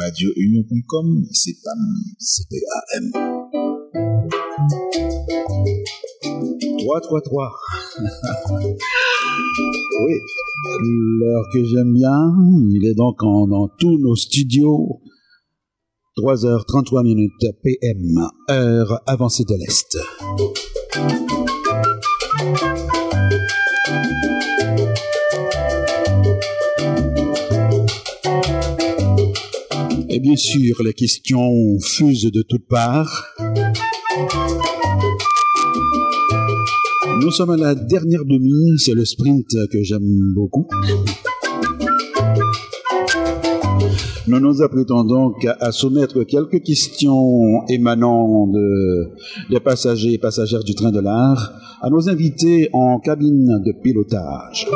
radiounion.com, c'est PAM, c'est PAM. 333. oui, l'heure que j'aime bien, il est donc en, dans tous nos studios. 3h33 minutes PM, heure avancée de l'Est. Bien sûr, les questions fusent de toutes parts. Nous sommes à la dernière demi, c'est le sprint que j'aime beaucoup. Nous nous apprêtons donc à soumettre quelques questions émanant de, des passagers et passagères du train de l'art à nos invités en cabine de pilotage.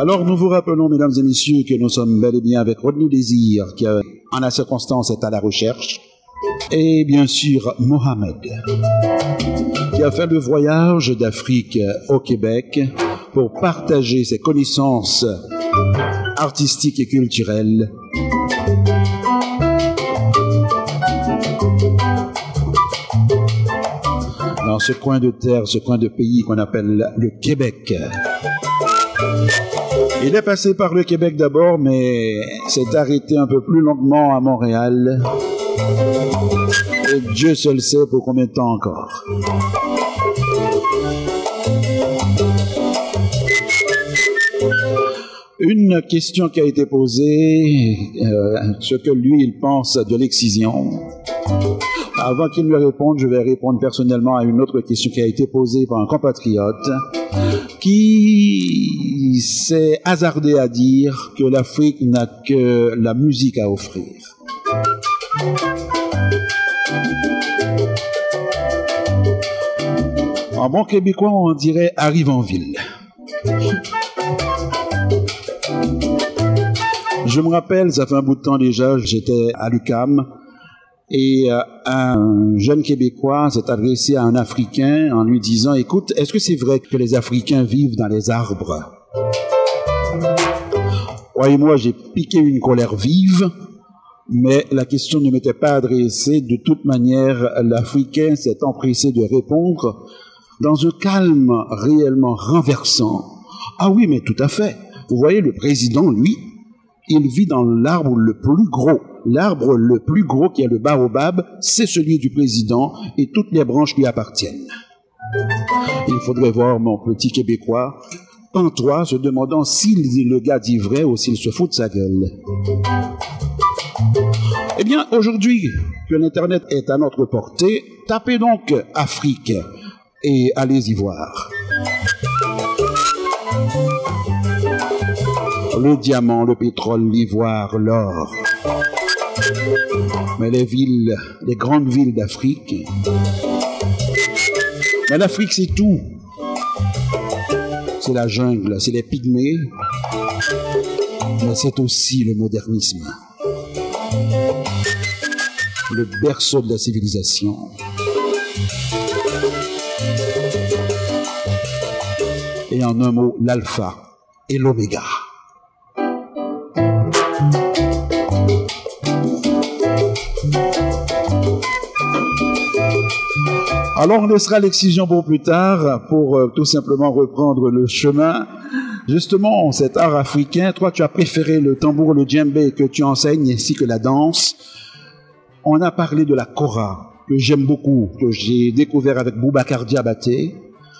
Alors nous vous rappelons, mesdames et messieurs, que nous sommes bel et bien avec Rodney Désir, qui en la circonstance est à la recherche, et bien sûr Mohamed, qui a fait le voyage d'Afrique au Québec pour partager ses connaissances artistiques et culturelles dans ce coin de terre, ce coin de pays qu'on appelle le Québec. Il est passé par le Québec d'abord, mais s'est arrêté un peu plus longuement à Montréal. Et Dieu seul sait pour combien de temps encore. Une question qui a été posée, euh, ce que lui il pense de l'excision. Avant qu'il me réponde, je vais répondre personnellement à une autre question qui a été posée par un compatriote qui s'est hasardé à dire que l'Afrique n'a que la musique à offrir. En bon québécois, on dirait arrive en ville. Je me rappelle, ça fait un bout de temps déjà, j'étais à l'UCAM et euh, un jeune Québécois s'est adressé à un Africain en lui disant, écoute, est-ce que c'est vrai que les Africains vivent dans les arbres? Croyez-moi, j'ai piqué une colère vive, mais la question ne m'était pas adressée. De toute manière, l'Africain s'est empressé de répondre dans un calme réellement renversant. Ah oui, mais tout à fait. Vous voyez, le président, lui, il vit dans l'arbre le plus gros. L'arbre le plus gros qui est le baobab, c'est celui du président et toutes les branches lui appartiennent. Il faudrait voir mon petit Québécois toi se demandant s'il le gars dit vrai ou s'il se fout de sa gueule. Eh bien, aujourd'hui que l'Internet est à notre portée, tapez donc Afrique et allez y voir. Le diamant, le pétrole, l'ivoire, l'or. Mais les villes, les grandes villes d'Afrique, mais l'Afrique c'est tout. C'est la jungle, c'est les pygmées, mais c'est aussi le modernisme. Le berceau de la civilisation. Et en un mot, l'alpha et l'oméga. Alors on laissera l'excision pour plus tard, pour euh, tout simplement reprendre le chemin. Justement, cet art africain, toi tu as préféré le tambour, le djembé que tu enseignes, ainsi que la danse. On a parlé de la kora, que j'aime beaucoup, que j'ai découvert avec Boubacar Diabaté.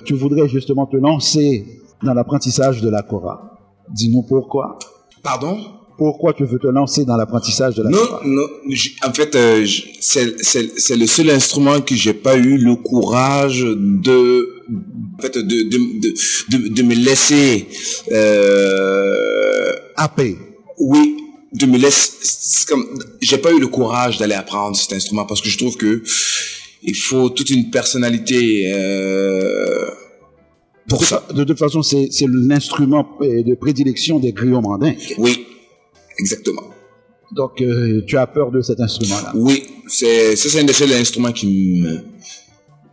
Tu voudrais justement te lancer dans l'apprentissage de la kora. Dis-nous pourquoi. Pardon? Pourquoi tu veux te lancer dans l'apprentissage de la Non, non. En fait, euh, c'est le seul instrument que j'ai pas eu le courage de, en fait, de, de, de, de, me laisser euh, happer. Oui, de me laisser. Comme, j'ai pas eu le courage d'aller apprendre cet instrument parce que je trouve que il faut toute une personnalité. Euh, pour ça. De toute façon, c'est l'instrument de prédilection des griots mandingues. Oui, Exactement. Donc, euh, tu as peur de cet instrument-là Oui, c'est c'est un des seuls instruments qui me...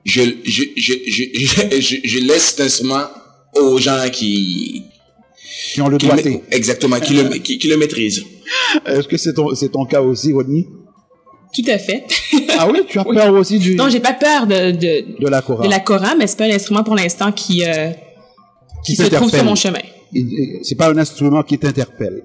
Je, je, je, je, je, laisse cet instrument aux gens qui... Qui ont le qui le doigté. ma- exactement, qui le, qui, qui le maîtrise. Est-ce que c'est ton, c'est ton cas aussi, Rodney? Tout à fait. Ah oui, tu as peur aussi du, Non, j'ai pas peur de, de, de la cora. de la cora, mais c'est pas un instrument pour l'instant qui, euh, qui, Qui se trouve sur mon chemin. C'est pas un instrument qui t'interpelle.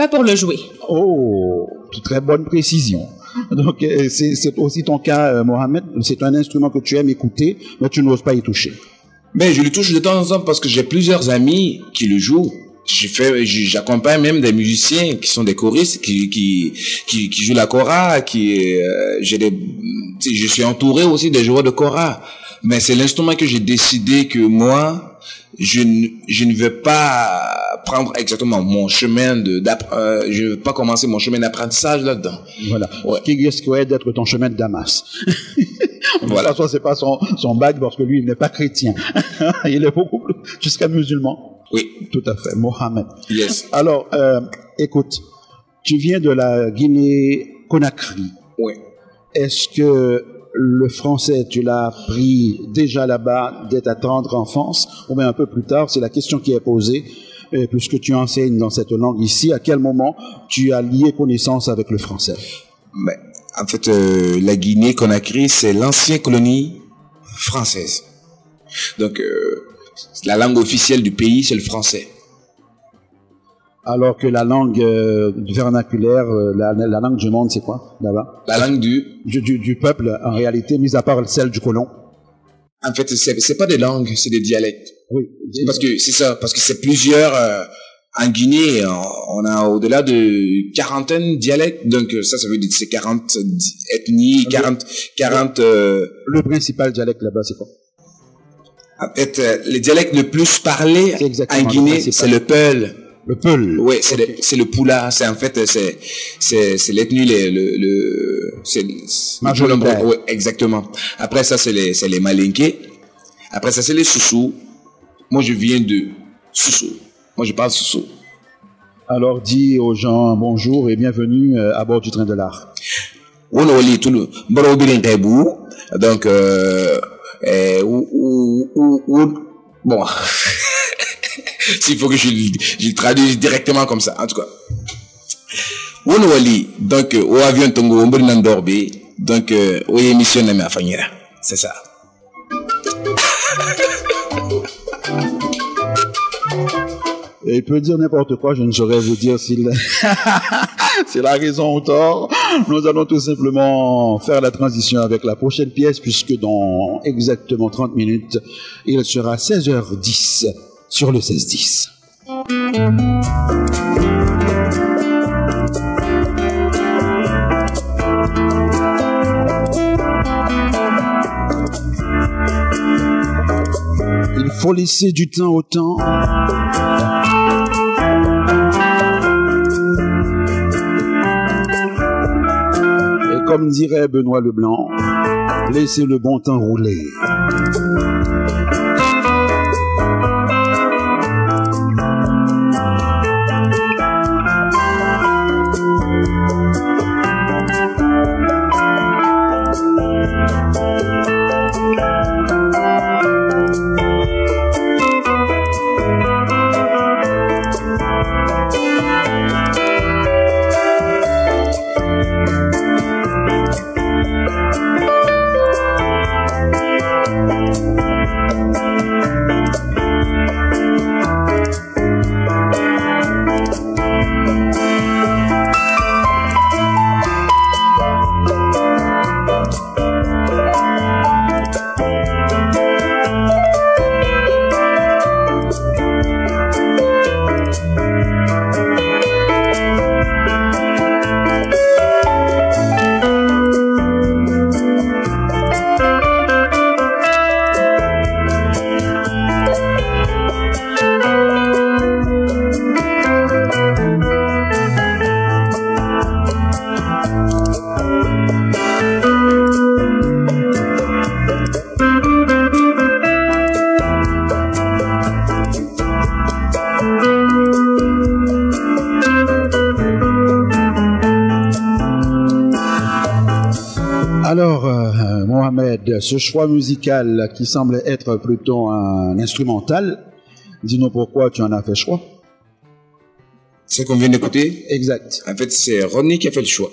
Pas pour le jouer. Oh, très bonne précision. Donc, euh, c'est aussi ton cas, euh, Mohamed. C'est un instrument que tu aimes écouter, mais tu n'oses pas y toucher. Ben, je le touche de temps en temps parce que j'ai plusieurs amis qui le jouent. J'accompagne même des musiciens qui sont des choristes, qui, qui, qui, qui jouent la kora, qui, euh, j'ai des, je suis entouré aussi des joueurs de kora. Mais c'est l'instrument que j'ai décidé que moi, je ne, je ne vais pas prendre exactement mon chemin de, euh, je ne vais pas commencer mon chemin d'apprentissage là-dedans. Voilà. Ouais. Ce qui risquerait d'être ton chemin de Damas? Voilà. De c'est pas son, son bac parce que lui, il n'est pas chrétien. il est beaucoup plus, jusqu'à musulman. Oui. Tout à fait. Mohamed. Yes. Alors, euh, écoute, tu viens de la Guinée-Conakry. Oui. Est-ce que le français, tu l'as appris déjà là-bas dès ta tendre enfance ou bien un peu plus tard C'est la question qui est posée. euh, puisque tu enseignes dans cette langue ici, à quel moment tu as lié connaissance avec le français? Ben, en fait, euh, la Guinée-Conakry, c'est l'ancienne colonie française. Donc, euh, la langue officielle du pays, c'est le français. Alors que la langue euh, vernaculaire, euh, la, la langue du monde, c'est quoi là-bas? La langue du... du, du, du peuple, en réalité, mis à part celle du colon. En fait, c'est pas des langues, c'est des dialectes. Oui. Parce que c'est ça, parce que c'est plusieurs... euh, en Guinée, on on a au-delà de quarantaine dialectes. Donc, euh, ça, ça veut dire c'est 40 di- ethnies, 40... 40 euh, Le principal dialecte là-bas, c'est quoi? en fait, les dialectes le plus parlés en Guinée, c'est le Peul. Le peul. Oui, c'est le, c'est le Poula. C'est en fait, c'est, c'est, l'ethnie, le, le, le c'est, Majoritaire. Ouais, exactement. Après ça, c'est les, c'est les Malinké. Après ça, c'est les Soussous. Moi, je viens de Soussou. Moi, je parle Soussou. Alors dis aux gens bonjour et bienvenue euh, à bord du train de l'art. Donc, euh, euh, ou, ou, ou- bon. S'il faut que je, je traduise directement comme ça, en tout cas. Wono wali, donc, au avion tongo, on bari nandorbe, donc, euh, au émission na me. C'est ça. Et il peut dire n'importe quoi, je ne saurais vous dire s'il c'est la raison ou tort. Nous allons tout simplement faire la transition avec la prochaine pièce puisque dans exactement 30 minutes, il sera 16h10 sur le 16-10. Il faut laisser du temps au temps. Et comme dirait Benoît Leblanc, laissez le bon temps rouler. Mohamed, ce choix musical qui semble être plutôt un instrumental, Dis-nous pourquoi tu en as fait choix. Ce qu'on vient d'écouter, Exact. en fait, c'est Rodney qui a fait le choix.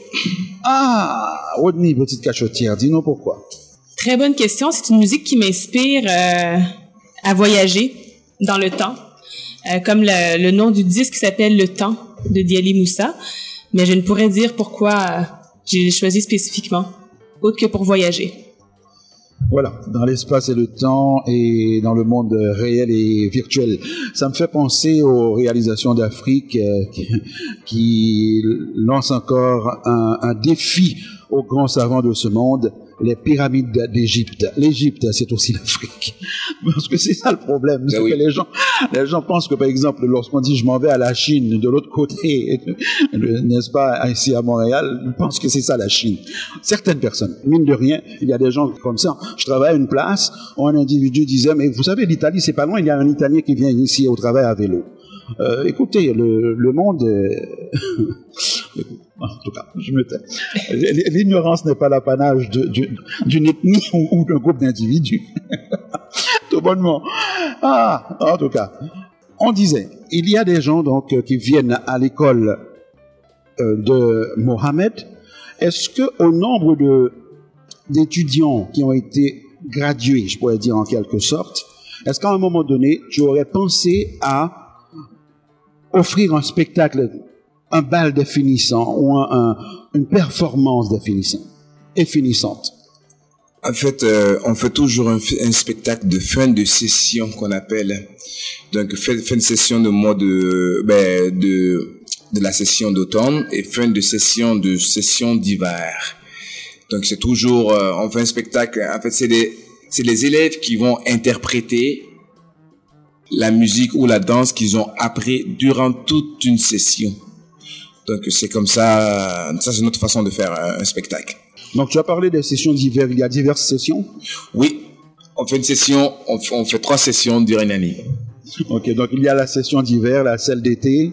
Ah, Rodney, petite cachotière, dis-nous pourquoi. Très bonne question. C'est une musique qui m'inspire euh, à voyager dans le temps, Euh, comme le, le nom du disque s'appelle Le Temps de Diali Moussa. Mais je ne pourrais dire pourquoi euh, j'ai choisi spécifiquement, autre que pour voyager. Voilà, dans l'espace et le temps et dans le monde réel et virtuel. Ça me fait penser aux réalisations d'Afrique euh, qui, qui lancent encore un, un défi aux grands savants de ce monde, les pyramides d'Égypte. L'Égypte, c'est aussi l'Afrique. Parce que c'est ça le problème. c'est Ben oui. que les gens, les gens pensent que, par exemple, lorsqu'on dit je m'en vais à la Chine, de l'autre côté, n'est-ce pas, ici à Montréal, ils pensent que c'est ça la Chine. Certaines personnes, mine de rien, il y a des gens comme ça. Je travaille à une place où un individu disait, mais vous savez, l'Italie, c'est pas loin, il y a un Italien qui vient ici au travail à vélo. Euh, écoutez, le, le monde, est- en tout cas, je me tais. L'ignorance n'est pas l'apanage d'une ethnie ou, d'un groupe d'individus. tout bonnement. Ah, en tout cas, on disait, il y a des gens donc qui viennent à l'école euh, de Mohamed. Est-ce que au nombre de d'étudiants qui ont été gradués, je pourrais dire en quelque sorte, est-ce qu'à un moment donné, tu aurais pensé à offrir un spectacle, un bal définissant ou un- un- une performance définissante et finissante En fait, euh, on fait toujours un, un spectacle de fin de session qu'on appelle. Donc, fin, fin de session de mois de, ben, de, de la session d'automne et fin de session de session d'hiver. Donc, c'est toujours, euh, on fait un spectacle. En fait, c'est des, c'est les élèves qui vont interpréter la musique ou la danse qu'ils ont appris durant toute une session. Donc, c'est comme ça, ça c'est notre façon de faire un- un spectacle. Donc tu as parlé des sessions d'hiver, il y a diverses sessions? Oui, on fait une session, on fait, on fait trois sessions durant une année. Ok, donc il y a la session d'hiver, la celle d'été.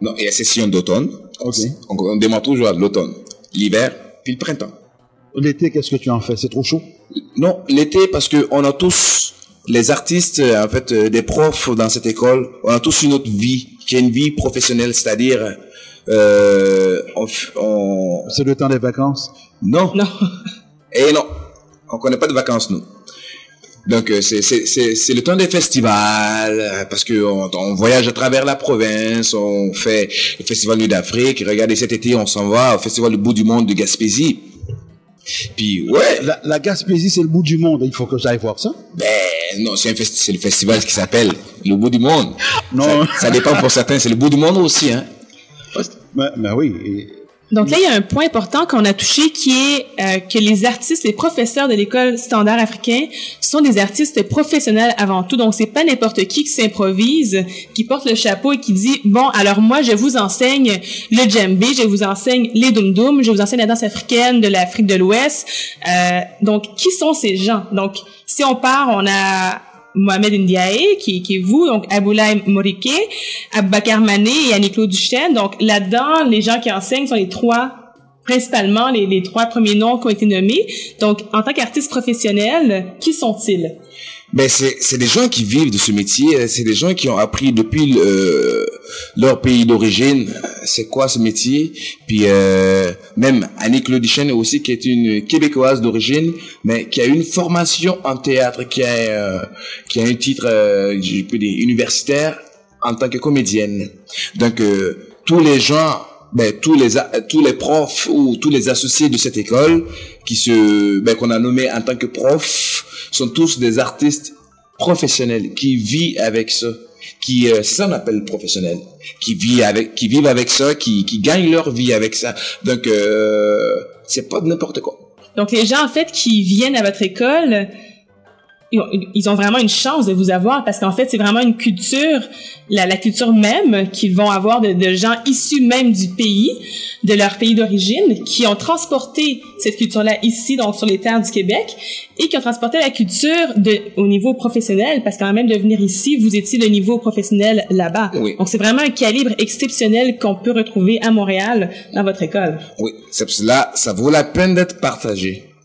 Non, il y a session d'automne. Ok. On, on démarre toujours à l'automne, l'hiver, puis le printemps. L'été, qu'est-ce que tu en fais? C'est trop chaud? Non, l'été parce que on a tous les artistes, euh, en fait, euh, des profs dans cette école, on a tous une autre vie, qui est une vie professionnelle, c'est-à-dire, euh, on, on- C'est le temps des vacances? Non, Non. Et non, on connaît pas de vacances nous. Donc euh, c'est c'est c'est c'est le temps des festivals euh, parce que on, on voyage à travers la province, on fait le festival Nuit d'Afrique. Regardez cet été on s'en va au festival Le Bout du Monde de Gaspésie. Puis ouais, la, la Gaspésie, c'est le bout du monde. Il faut que j'aille voir ça. ben non c'est un festi- c'est le festival qui s'appelle Le Bout du Monde. Non. ça, ça dépend pour certains, c'est le bout du monde aussi hein. Mais, mais oui. et- Donc là, il y a un point important qu'on a touché qui est euh, que les artistes, les professeurs de l'école standard africain sont des artistes professionnels avant tout. Donc c'est pas n'importe qui qui s'improvise, qui porte le chapeau et qui dit bon alors moi je vous enseigne le djembé, je vous enseigne les dum dum, je vous enseigne la danse africaine de l'Afrique de l'Ouest. Euh, donc qui sont ces gens Donc si on part, on a Mohamed Ndiaye, qui, qui est vous, donc Aboulaye Morike, Abakar Mané et Annie-Claude Duchesne. Donc là-dedans, les gens qui enseignent sont les trois, principalement les, les trois premiers noms qui ont été nommés. Donc en tant qu'artiste professionnel, qui sont-ils? Ben c'est des gens qui vivent de ce métier, euh, c'est des gens qui ont appris depuis le- leur pays d'origine, euh, c'est quoi ce métier. Puis euh, même Annick Claudichen aussi qui est une québécoise d'origine, mais qui a une formation en théâtre, qui a euh, qui a un titre, euh, je peux dire universitaire en tant que comédienne. Donc euh, tous les gens ben, tous les tous les profs ou tous les associés de cette école qui se ben, qu'on a nommé en tant que profs sont tous des artistes professionnels qui vivent avec ça qui euh, ça qu'on appelle professionnel qui vit avec qui vivent avec ça qui qui gagnent leur vie avec ça. Donc euh, c'est pas n'importe quoi. Donc les gens en fait qui viennent à votre école, ils ont, vraiment une chance de vous avoir parce qu'en fait c'est vraiment une culture, la, la culture même qu'ils vont avoir de, de gens issus même du pays, de leur pays d'origine, qui ont transporté cette culture-là ici donc sur les terres du Québec et qui ont transporté la culture de, au niveau professionnel parce qu'en même de venir ici vous étiez le niveau professionnel là-bas. Oui. Donc c'est vraiment un calibre exceptionnel qu'on peut retrouver à Montréal dans votre école. oui c'est là ça vaut la peine d'être partagé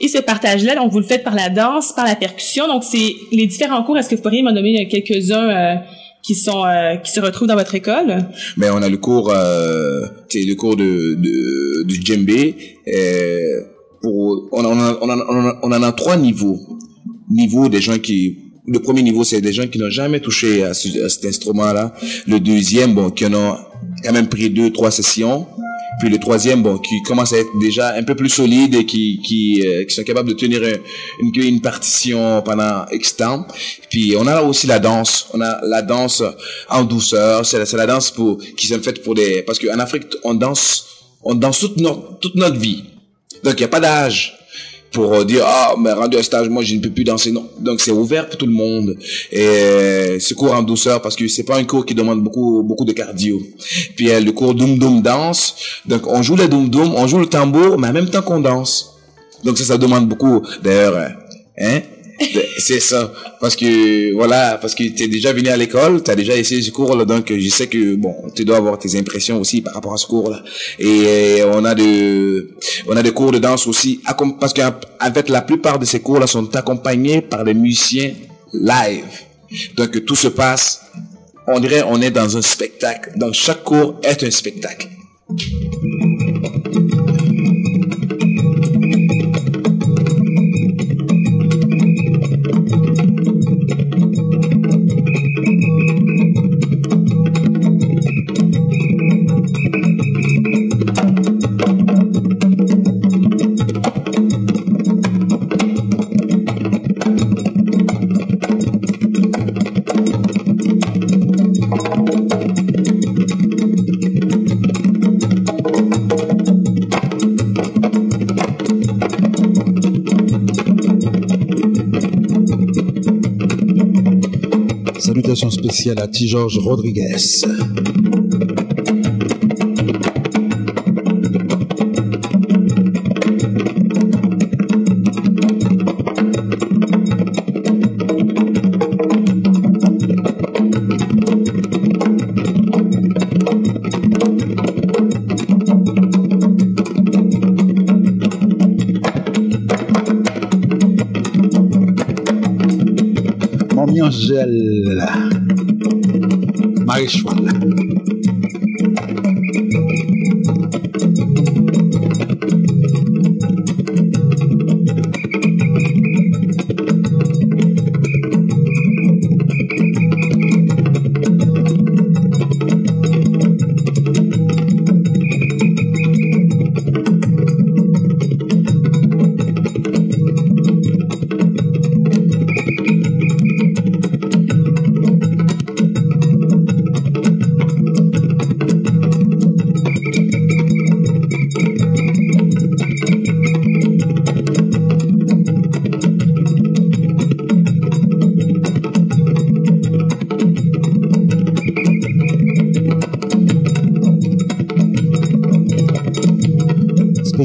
Et ce partage-là, donc vous le faites par la danse, par la percussion. Donc c'est les différents cours. Est-ce que vous pourriez m'en nommer quelques-uns euh, qui sont euh, qui se retrouvent dans votre école? Mais on a le cours, euh, c'est le cours de de, de djembé. Euh, pour on en a, on, a, on en a trois niveaux. Niveau des gens qui le premier niveau, c'est des gens qui n'ont jamais touché à, ce, à cet instrument-là. Le deuxième, bon, qui en ont quand même pris deux, trois sessions. Puis le troisième, bon, qui commence à être déjà un peu plus solide et qui qui, euh, qui sont capables de tenir une, une partition pendant X temps. Puis on a aussi la danse. On a la danse en douceur. C'est la, la danse pour qui sont faites pour des parce qu'en Afrique on danse on danse toute notre toute notre vie. Donc il y a pas d'âge pour dire ah mais rendu à stage moi je ne peux plus danser. Non. Donc c'est ouvert pour tout le monde. Et ce cours en douceur parce que c'est pas un cours qui demande beaucoup beaucoup de cardio. Puis le cours doum doum danse donc on joue le doum doum on joue le tambour mais en même temps qu'on danse. Donc ça ça demande beaucoup. D'ailleurs hein c'est ça. Parce que voilà parce que tu es déjà venu à l'école tu as déjà essayé ce cours là donc je sais que bon tu dois avoir tes impressions aussi par rapport à ce cours là et on a de on a des cours de danse aussi. Parce fait la plupart de ces cours là sont accompagnés par des musiciens live. Donc tout se passe on dirait on est dans un spectacle. Donc chaque cours est un spectacle spéciale à T. Georges Rodriguez.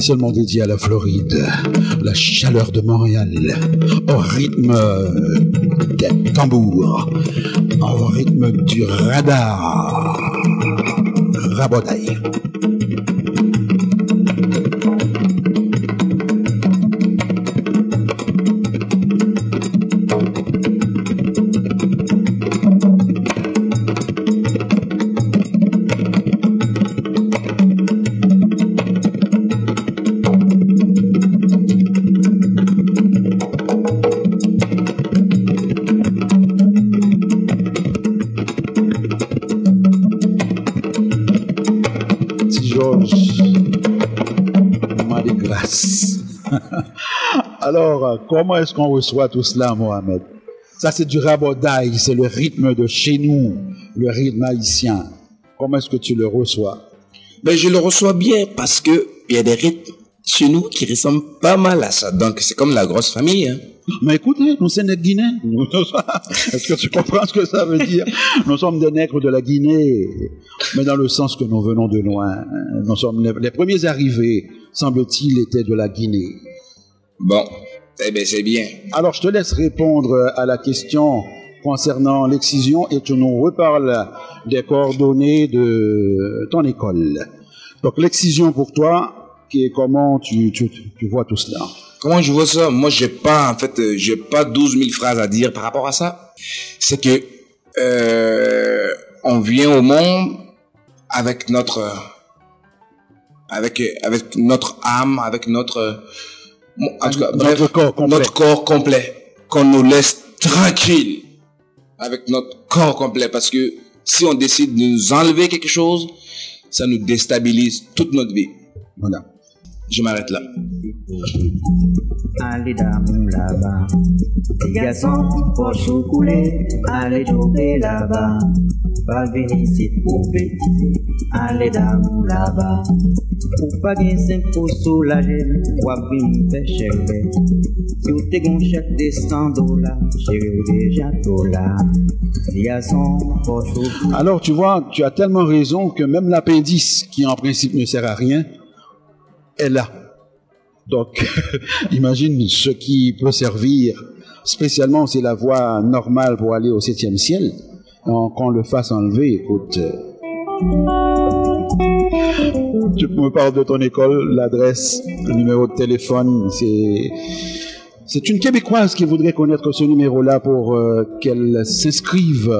Spécialement dédié à la Floride, la chaleur de Montréal, au rythme des tambours, au rythme du radar. Rabodaille. Comment est-ce qu'on reçoit tout cela, Mohamed Ça, c'est du rabodaï, c'est le rythme de chez nous, le rythme haïtien. Comment est-ce que tu le reçois? Ben, Je le reçois bien parce que il y a des rythmes chez nous qui ressemblent pas mal à ça. Donc, c'est comme la grosse famille. Hein. Mais écoutez, nous sommes des Guinéens. Est-ce que tu comprends ce que ça veut dire? Nous sommes des nègres de la Guinée, mais dans le sens que nous venons de loin. Nous sommes les, les premiers arrivés, semble-t-il, étaient de la Guinée. Bon, eh bien, c'est bien. Alors, je te laisse répondre à la question concernant l'excision et tu nous reparles des coordonnées de ton école. Donc, l'excision pour toi, qui est comment tu, tu, tu vois tout cela? Comment je vois ça? Moi, j'ai pas, en fait, euh, j'ai pas 12 000 phrases à dire par rapport à ça. C'est que euh, on vient au monde avec notre, avec avec notre âme, avec notre, en tout cas, bref, Notre corps complet. notre corps complet, qu'on nous laisse tranquille avec notre corps complet, parce que si on décide de nous enlever quelque chose, ça nous déstabilise toute notre vie. Voilà. Je m'arrête là. Allez d'amour là-bas. Les garçons, pour choucouler, allez jouer là-bas. Pas venir ici pour bêtiser. Allez d'amour là-bas. Pour pas gagner 5 pour soulager, ou à venir faire chérie. Si vous t'es gon chèque de 100 dollars, chérie, déjà tout là. Les garçons, pour choucouler. Alors, tu vois, tu as tellement raison que même l'appendice, qui en principe ne sert à rien, est là. Donc, imagine ce qui peut servir, spécialement c'est la voie normale pour aller au septième ciel, qu'on le fasse enlever, écoute. Tu me parles de ton école, l'adresse, le numéro de téléphone, c'est... C'est une Québécoise qui voudrait connaître ce numéro-là pour euh, qu'elle s'inscrive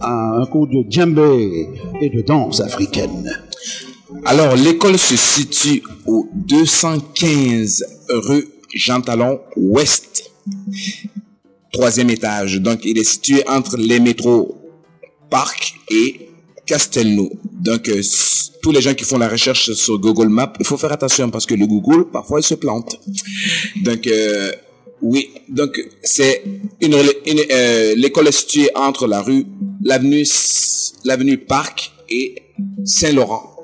à un cours de djembé et de danse africaine. Alors, l'école se situe au 215 rue Jean Talon Ouest, troisième étage. Donc, il est situé entre les métros Parc et Castelnau. Donc, euh, tous les gens qui font la recherche sur Google Maps, il faut faire attention parce que le Google, parfois, il se plante. Donc, euh, oui, donc c'est une, une, euh, l'école est située entre la rue, l'avenue, l'avenue Parc et Saint-Laurent.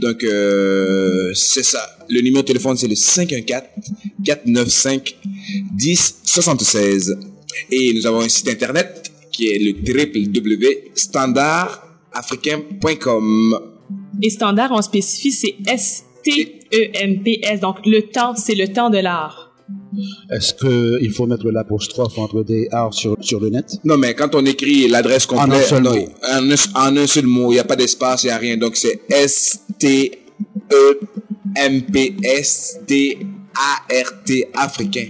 Donc, euh, c'est ça. Le numéro de téléphone, c'est le 514-495-1076. Et nous avons un site internet qui est le www.standardafricain.com. Et standard, on spécifie, c'est S-T-E-M-P-S. Donc, le temps, c'est le temps de l'art. Est-ce qu'il faut mettre l'apostrophe entre des arts sur, sur le net? Non, mais quand on écrit l'adresse complète, En un seul non, mot. en un, en un seul mot, il n'y a pas d'espace, il n'y a rien. Donc, c'est S-T-E-M-P-S-D-A-R-T africain.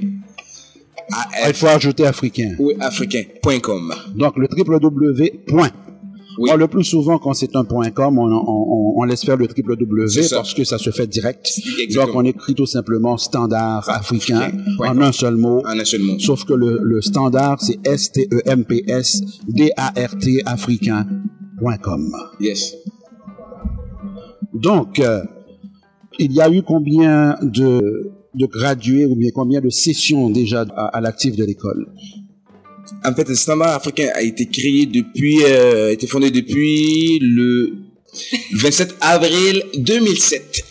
Ah, Il faut ajouter africain. oui, africain.com. Donc le www. Oui. Or, le plus souvent, quand c'est un point .com, on, on, on- laisse faire le C'est ça. parce que ça se fait direct. Exactement. Donc, on écrit tout simplement standard africain. Point en un seul mot. En un seul mot. Sauf que le, le standard, c'est S-T-E-M-P-S-D-A-R-T africain.com. Yes. Donc, euh, il y a eu combien de, de gradués ou bien combien de sessions déjà à, à l'actif de l'école? En fait, le standard africain a été créé depuis, euh, a été fondé depuis le 27 avril 2007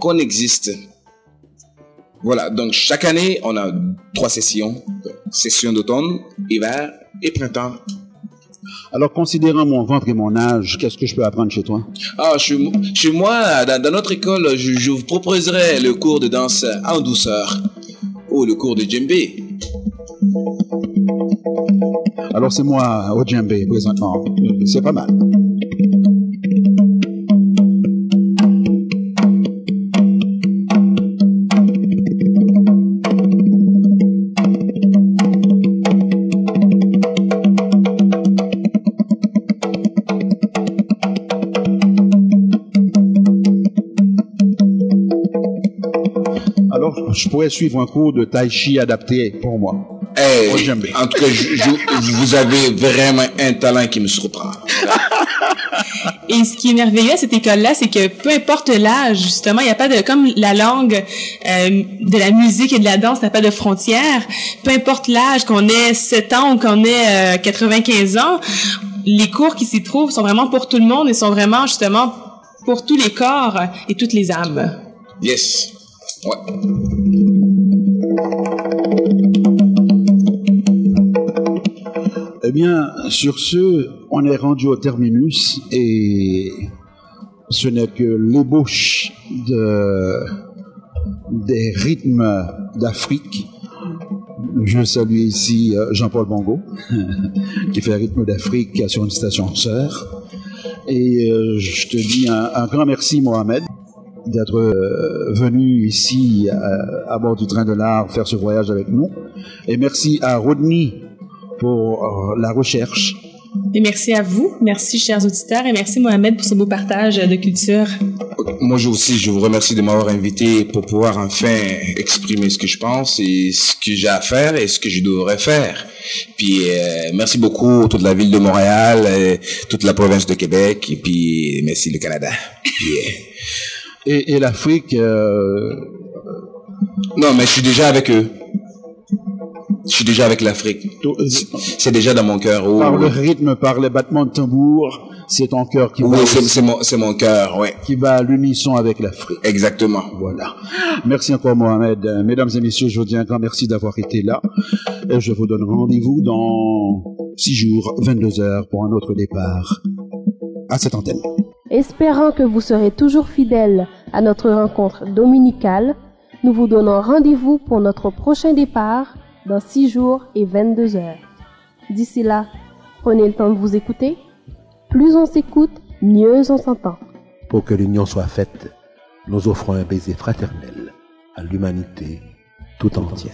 qu'on existe. Voilà, donc chaque année, on a trois sessions. Session d'automne, hiver et printemps. Alors, considérant mon ventre et mon âge, qu'est-ce que je peux apprendre chez toi? Ah, chez, chez moi, dans, dans notre école, je, je vous proposerai le cours de danse en douceur ou le cours de djembé. Alors, c'est moi au djembé présentement. C'est pas mal. Je pourrais suivre un cours de tai chi adapté pour moi. Djembé. en tout cas, je- je- vous avez vraiment un talent qui me surprend. Et ce qui est merveilleux à cette école-là, c'est que peu importe l'âge, justement, il n'y a pas de, comme la langue euh, de la musique et de la danse n'a pas de frontières, peu importe l'âge, qu'on ait 7 ans ou qu'on ait euh, 95 ans, les cours qui s'y trouvent sont vraiment pour tout le monde et sont vraiment, justement, pour tous les corps et toutes les âmes. Yes. Ouais. Bien, sur ce, on est rendu au terminus et ce n'est que l'ébauche de, des rythmes d'Afrique. Je salue ici euh, Jean-Paul Bongo, qui fait rythme d'Afrique sur une station sœur. Et euh, je te dis un, un grand merci, Mohamed. d'être euh, venu ici à, à, bord du train de l'art faire ce voyage avec nous. Et merci à Rodney pour euh, la recherche. Et merci à vous, merci chers auditeurs et merci Mohamed pour ce beau partage de culture. Moi aussi, je vous remercie de m'avoir invité pour pouvoir enfin exprimer ce que je pense et ce que j'ai à faire et ce que je devrais faire. Puis euh, merci beaucoup toute la ville de Montréal, et toute la province de Québec et puis merci le Canada. Puis, euh... et, et l'Afrique. Euh... Non, mais je suis déjà avec eux. Je suis déjà avec l'Afrique. C'est déjà dans mon cœur. Oh. Par le rythme, par les battements de tambour, c'est ton cœur qui oui, c'est mon, mon cœur, oui. Qui va à l'unisson avec l'Afrique. Exactement. Voilà. Merci encore, Mohamed. Mesdames et messieurs, je vous dis un grand merci d'avoir été là. Et je vous donne rendez-vous dans 6 jours, 22 heures, pour un autre départ à cette antenne. Espérant que vous serez toujours fidèles à notre rencontre dominicale, nous vous donnons rendez-vous pour notre prochain départ dans 6 jours et 22 heures. D'ici là, prenez le temps de vous écouter. Plus on s'écoute, mieux on s'entend. Pour que l'union soit faite, nous offrons un baiser fraternel à l'humanité tout entière.